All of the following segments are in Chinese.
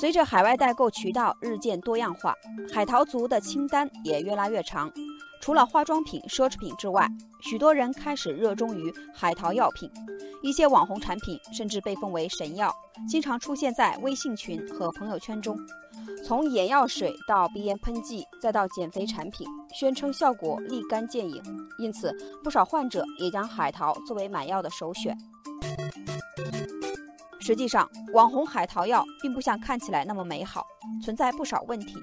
随着海外代购渠道日渐多样化，海淘族的清单也越拉越长。除了化妆品、奢侈品之外，许多人开始热衷于海淘药品。一些网红产品甚至被封为神药，经常出现在微信群和朋友圈中。从眼药水到鼻炎喷剂，再到减肥产品，宣称效果立竿见影。因此，不少患者也将海淘作为买药的首选。实际上，网红海淘药并不像看起来那么美好，存在不少问题。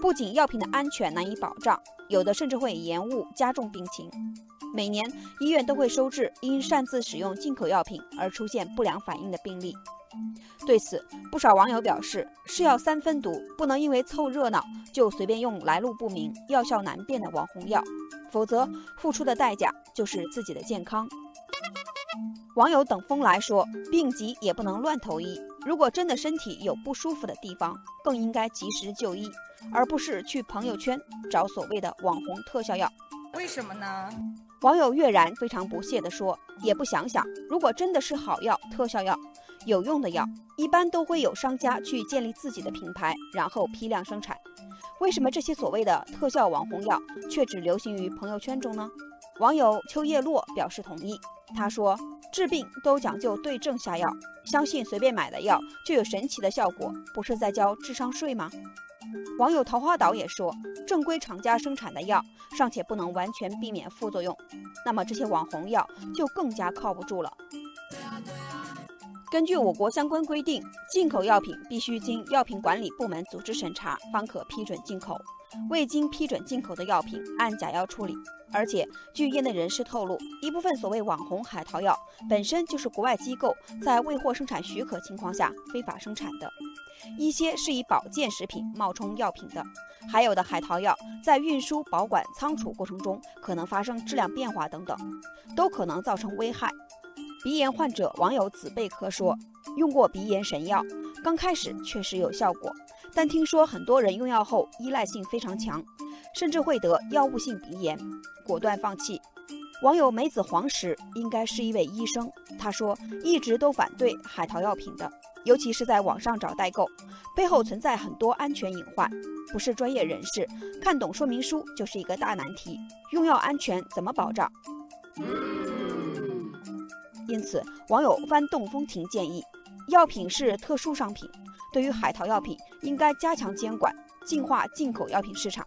不仅药品的安全难以保障，有的甚至会延误加重病情。每年，医院都会收治因擅自使用进口药品而出现不良反应的病例。对此，不少网友表示：“是药三分毒，不能因为凑热闹就随便用来路不明、药效难辨的网红药，否则付出的代价就是自己的健康。”网友等风来说：“病急也不能乱投医，如果真的身体有不舒服的地方，更应该及时就医，而不是去朋友圈找所谓的网红特效药。为什么呢？”网友月然非常不屑地说：“也不想想，如果真的是好药、特效药、有用的药，一般都会有商家去建立自己的品牌，然后批量生产。为什么这些所谓的特效网红药却只流行于朋友圈中呢？”网友秋叶落表示同意，他说：“治病都讲究对症下药，相信随便买的药就有神奇的效果，不是在交智商税吗？”网友桃花岛也说，正规厂家生产的药尚且不能完全避免副作用，那么这些网红药就更加靠不住了。根据我国相关规定，进口药品必须经药品管理部门组织审查，方可批准进口。未经批准进口的药品按假药处理。而且，据业内人士透露，一部分所谓网红海淘药本身就是国外机构在未获生产许可情况下非法生产的。一些是以保健食品冒充药品的，还有的海淘药在运输、保管、仓储过程中可能发生质量变化等等，都可能造成危害。鼻炎患者网友子贝壳说，用过鼻炎神药，刚开始确实有效果，但听说很多人用药后依赖性非常强，甚至会得药物性鼻炎，果断放弃。网友梅子黄石应该是一位医生，他说一直都反对海淘药品的。尤其是在网上找代购，背后存在很多安全隐患，不是专业人士看懂说明书就是一个大难题。用药安全怎么保障？因此，网友弯动风停建议，药品是特殊商品，对于海淘药品应该加强监管，净化进口药品市场。